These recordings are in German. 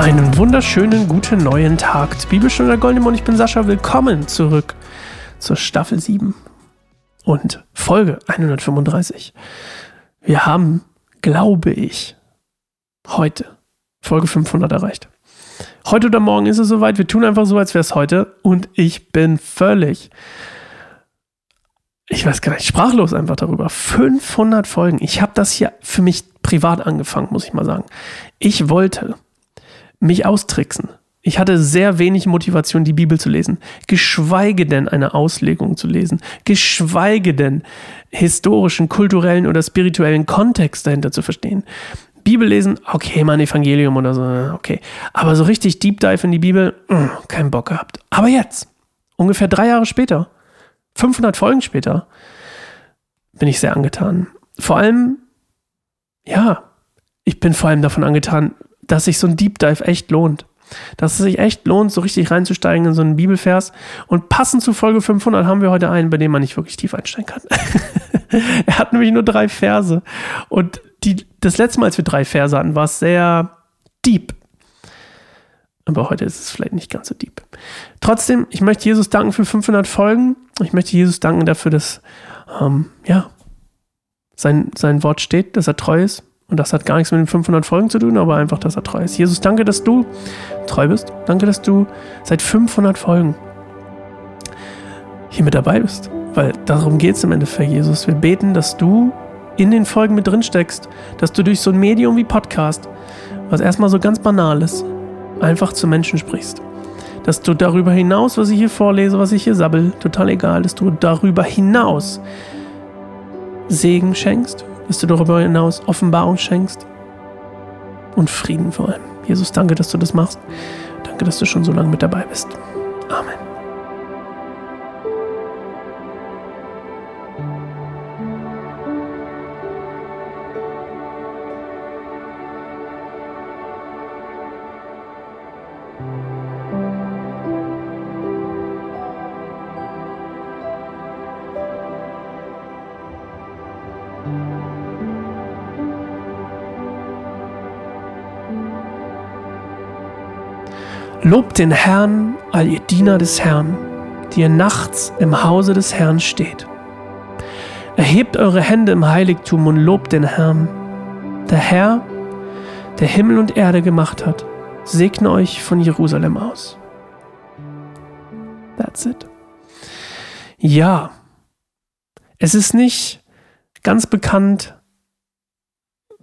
Einen wunderschönen guten neuen Tag. Bibelstunde der Goldene und ich bin Sascha. Willkommen zurück zur Staffel 7 und Folge 135. Wir haben, glaube ich, heute Folge 500 erreicht. Heute oder morgen ist es soweit. Wir tun einfach so, als wäre es heute. Und ich bin völlig, ich weiß gar nicht, sprachlos einfach darüber. 500 Folgen. Ich habe das hier für mich privat angefangen, muss ich mal sagen. Ich wollte mich austricksen. Ich hatte sehr wenig Motivation, die Bibel zu lesen, geschweige denn eine Auslegung zu lesen, geschweige denn historischen, kulturellen oder spirituellen Kontext dahinter zu verstehen. Bibel lesen, okay, mein Evangelium oder so, okay. Aber so richtig Deep Dive in die Bibel, mh, mm, keinen Bock gehabt. Aber jetzt, ungefähr drei Jahre später, 500 Folgen später, bin ich sehr angetan. Vor allem, ja, ich bin vor allem davon angetan, dass sich so ein Deep Dive echt lohnt. Dass es sich echt lohnt, so richtig reinzusteigen in so einen Bibelvers. Und passend zu Folge 500 haben wir heute einen, bei dem man nicht wirklich tief einsteigen kann. er hat nämlich nur drei Verse. Und die, das letzte Mal, als wir drei Verse hatten, war es sehr deep. Aber heute ist es vielleicht nicht ganz so deep. Trotzdem, ich möchte Jesus danken für 500 Folgen. Ich möchte Jesus danken dafür, dass, ähm, ja, sein, sein Wort steht, dass er treu ist und das hat gar nichts mit den 500 Folgen zu tun, aber einfach, dass er treu ist. Jesus, danke, dass du treu bist. Danke, dass du seit 500 Folgen hier mit dabei bist. Weil darum geht es im Endeffekt, Jesus. Wir beten, dass du in den Folgen mit drin steckst, dass du durch so ein Medium wie Podcast, was erstmal so ganz banal ist, einfach zu Menschen sprichst. Dass du darüber hinaus, was ich hier vorlese, was ich hier sabbel, total egal, dass du darüber hinaus Segen schenkst, dass du darüber hinaus Offenbarung schenkst und Frieden vor allem. Jesus, danke, dass du das machst. Danke, dass du schon so lange mit dabei bist. Amen. Lobt den Herrn, all ihr Diener des Herrn, die ihr nachts im Hause des Herrn steht. Erhebt eure Hände im Heiligtum und lobt den Herrn. Der Herr, der Himmel und Erde gemacht hat, segne euch von Jerusalem aus. That's it. Ja, es ist nicht ganz bekannt,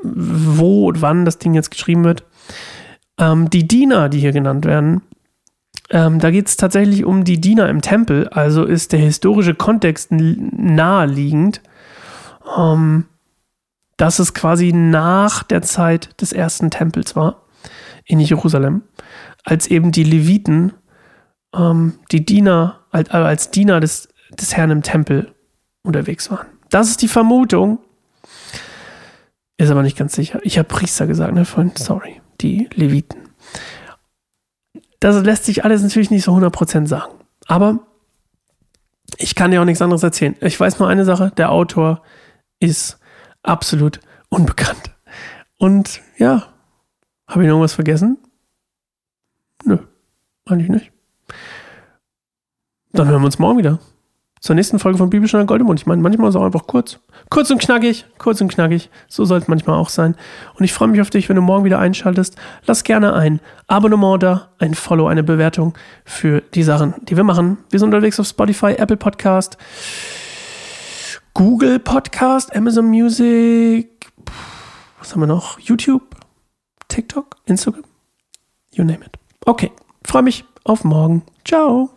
wo und wann das Ding jetzt geschrieben wird. Ähm, die Diener, die hier genannt werden, ähm, da geht es tatsächlich um die Diener im Tempel, also ist der historische Kontext naheliegend, ähm, dass es quasi nach der Zeit des ersten Tempels war in Jerusalem, als eben die Leviten, ähm, die Diener, als, als Diener des, des Herrn im Tempel unterwegs waren. Das ist die Vermutung, ist aber nicht ganz sicher. Ich habe Priester gesagt, ne, Freund? Sorry die Leviten. Das lässt sich alles natürlich nicht so 100% sagen. Aber ich kann dir auch nichts anderes erzählen. Ich weiß nur eine Sache, der Autor ist absolut unbekannt. Und ja, habe ich noch was vergessen? Nö, eigentlich nicht. Dann hören wir uns morgen wieder zur nächsten Folge von Bibelstunde Goldemund. Ich meine, manchmal ist es auch einfach kurz. Kurz und knackig, kurz und knackig. So soll es manchmal auch sein. Und ich freue mich auf dich, wenn du morgen wieder einschaltest. Lass gerne ein Abonnement da, ein Follow, eine Bewertung für die Sachen, die wir machen. Wir sind unterwegs auf Spotify, Apple Podcast, Google Podcast, Amazon Music, was haben wir noch? YouTube, TikTok, Instagram, you name it. Okay, freue mich auf morgen. Ciao.